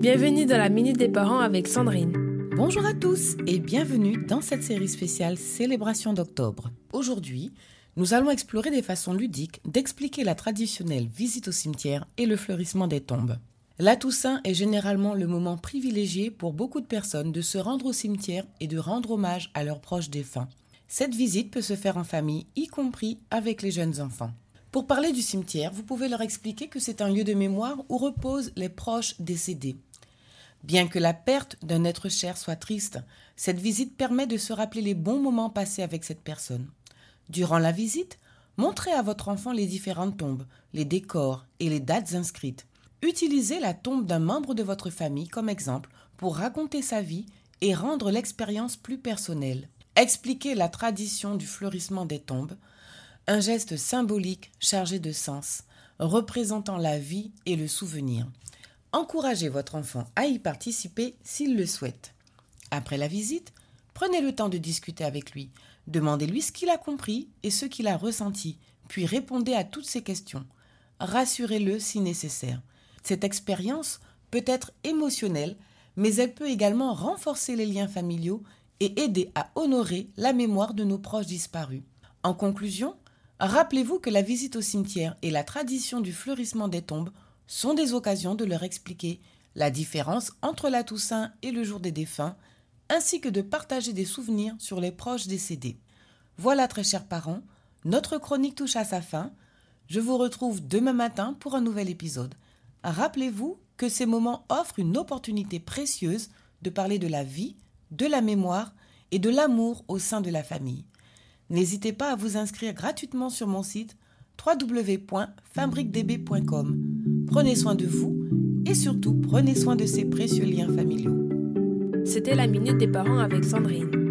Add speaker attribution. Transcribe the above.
Speaker 1: Bienvenue dans la Minute des Parents avec Sandrine.
Speaker 2: Bonjour à tous et bienvenue dans cette série spéciale Célébration d'octobre. Aujourd'hui, nous allons explorer des façons ludiques d'expliquer la traditionnelle visite au cimetière et le fleurissement des tombes. La Toussaint est généralement le moment privilégié pour beaucoup de personnes de se rendre au cimetière et de rendre hommage à leurs proches défunts. Cette visite peut se faire en famille, y compris avec les jeunes enfants. Pour parler du cimetière, vous pouvez leur expliquer que c'est un lieu de mémoire où reposent les proches décédés. Bien que la perte d'un être cher soit triste, cette visite permet de se rappeler les bons moments passés avec cette personne. Durant la visite, montrez à votre enfant les différentes tombes, les décors et les dates inscrites. Utilisez la tombe d'un membre de votre famille comme exemple pour raconter sa vie et rendre l'expérience plus personnelle. Expliquer la tradition du fleurissement des tombes, un geste symbolique chargé de sens, représentant la vie et le souvenir. Encouragez votre enfant à y participer s'il le souhaite. Après la visite, prenez le temps de discuter avec lui. Demandez-lui ce qu'il a compris et ce qu'il a ressenti, puis répondez à toutes ses questions. Rassurez-le si nécessaire. Cette expérience peut être émotionnelle, mais elle peut également renforcer les liens familiaux et aider à honorer la mémoire de nos proches disparus. En conclusion, rappelez-vous que la visite au cimetière et la tradition du fleurissement des tombes sont des occasions de leur expliquer la différence entre la Toussaint et le jour des défunts, ainsi que de partager des souvenirs sur les proches décédés. Voilà, très chers parents, notre chronique touche à sa fin. Je vous retrouve demain matin pour un nouvel épisode. Rappelez-vous que ces moments offrent une opportunité précieuse de parler de la vie, de la mémoire et de l'amour au sein de la famille. N'hésitez pas à vous inscrire gratuitement sur mon site www.fabriquedb.com. Prenez soin de vous et surtout prenez soin de ces précieux liens familiaux.
Speaker 1: C'était la minute des parents avec Sandrine.